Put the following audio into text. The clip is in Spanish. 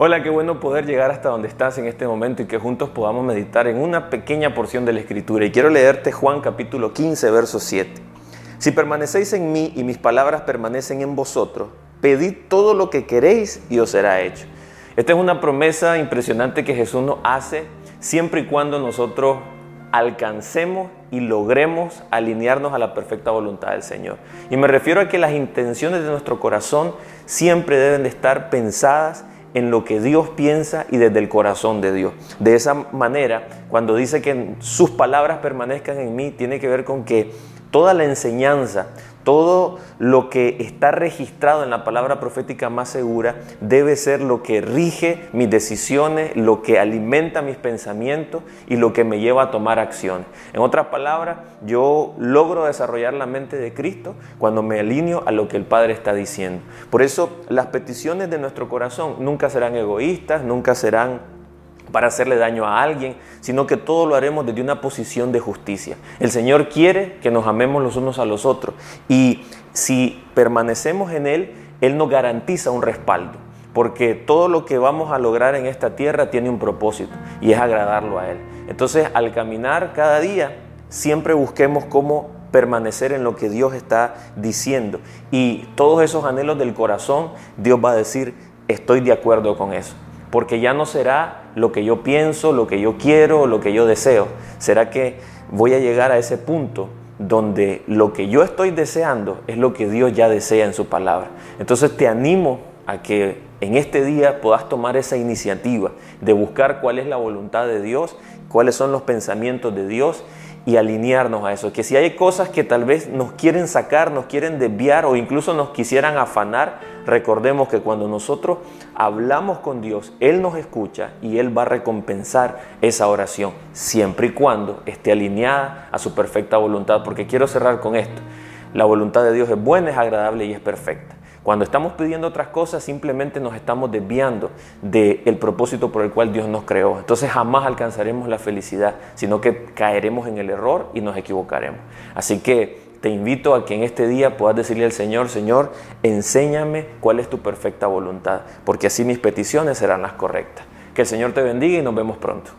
Hola, qué bueno poder llegar hasta donde estás en este momento y que juntos podamos meditar en una pequeña porción de la Escritura. Y quiero leerte Juan capítulo 15, verso 7. Si permanecéis en mí y mis palabras permanecen en vosotros, pedid todo lo que queréis y os será hecho. Esta es una promesa impresionante que Jesús nos hace siempre y cuando nosotros alcancemos y logremos alinearnos a la perfecta voluntad del Señor. Y me refiero a que las intenciones de nuestro corazón siempre deben de estar pensadas en lo que Dios piensa y desde el corazón de Dios. De esa manera, cuando dice que sus palabras permanezcan en mí, tiene que ver con que toda la enseñanza, todo lo que está registrado en la palabra profética más segura debe ser lo que rige mis decisiones, lo que alimenta mis pensamientos y lo que me lleva a tomar acción. En otras palabras, yo logro desarrollar la mente de Cristo cuando me alineo a lo que el Padre está diciendo. Por eso las peticiones de nuestro corazón nunca serán egoístas, nunca serán para hacerle daño a alguien, sino que todo lo haremos desde una posición de justicia. El Señor quiere que nos amemos los unos a los otros y si permanecemos en Él, Él nos garantiza un respaldo, porque todo lo que vamos a lograr en esta tierra tiene un propósito y es agradarlo a Él. Entonces, al caminar cada día, siempre busquemos cómo permanecer en lo que Dios está diciendo y todos esos anhelos del corazón, Dios va a decir, estoy de acuerdo con eso porque ya no será lo que yo pienso, lo que yo quiero, lo que yo deseo. Será que voy a llegar a ese punto donde lo que yo estoy deseando es lo que Dios ya desea en su palabra. Entonces te animo a que en este día puedas tomar esa iniciativa de buscar cuál es la voluntad de Dios, cuáles son los pensamientos de Dios y alinearnos a eso. Que si hay cosas que tal vez nos quieren sacar, nos quieren desviar o incluso nos quisieran afanar, recordemos que cuando nosotros hablamos con Dios, Él nos escucha y Él va a recompensar esa oración, siempre y cuando esté alineada a su perfecta voluntad. Porque quiero cerrar con esto. La voluntad de Dios es buena, es agradable y es perfecta. Cuando estamos pidiendo otras cosas, simplemente nos estamos desviando del propósito por el cual Dios nos creó. Entonces jamás alcanzaremos la felicidad, sino que caeremos en el error y nos equivocaremos. Así que te invito a que en este día puedas decirle al Señor, Señor, enséñame cuál es tu perfecta voluntad, porque así mis peticiones serán las correctas. Que el Señor te bendiga y nos vemos pronto.